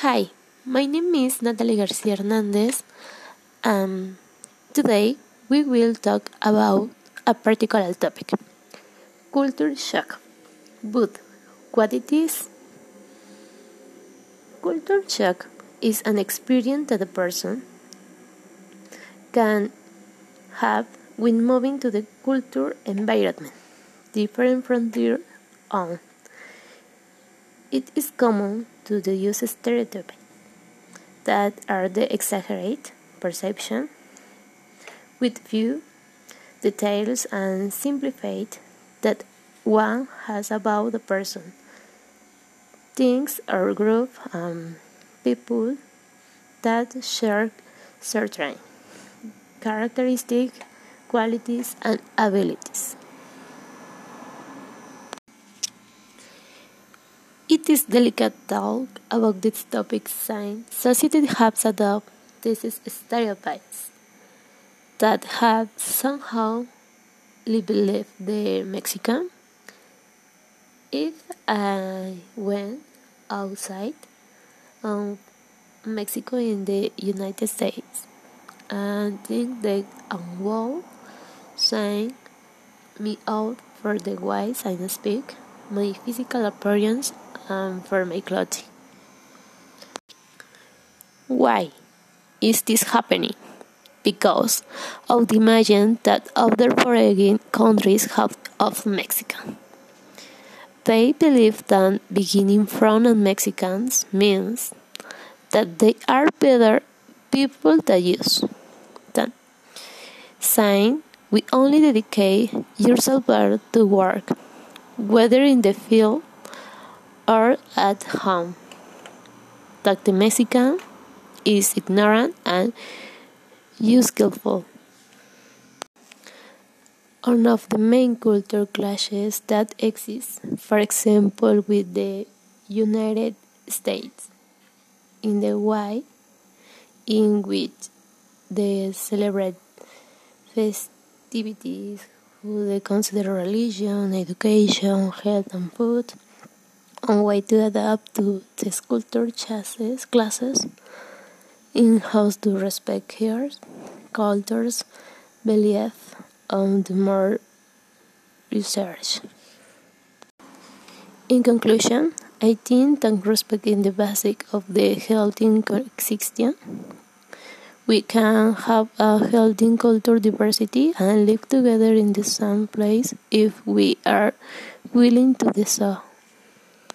Hi, my name is Natalie Garcia Hernandez, and today we will talk about a particular topic culture shock. But what it is? Culture shock is an experience that a person can have when moving to the culture environment different from their own. It is common to the use stereotypes that are the exaggerate perception with few details and simplified that one has about the person, things or group, um, people that share certain characteristic qualities, and abilities. It is delicate talk about this topic since society has adopted these stereotypes that have somehow believed the Mexican. If I went outside um, Mexico in the United States and think that a wall saying me out for the ways I speak, my physical appearance, um, for my clothing. Why is this happening? Because of the imagine that other foreign countries have of Mexico. They believe that beginning from Mexicans means that they are better people than us. Then, saying we only dedicate yourself to work, whether in the field or at home. That the Mexican is ignorant and unskillful. One of the main culture clashes that exist, for example, with the United States, in the way in which they celebrate festivities, who they consider religion, education, health, and food on way to adapt to the culture classes, classes in how to respect here cultures, belief, and more research. In conclusion, I think that respecting the basic of the healthy coexistence, we can have a healthy culture diversity and live together in the same place if we are willing to do so.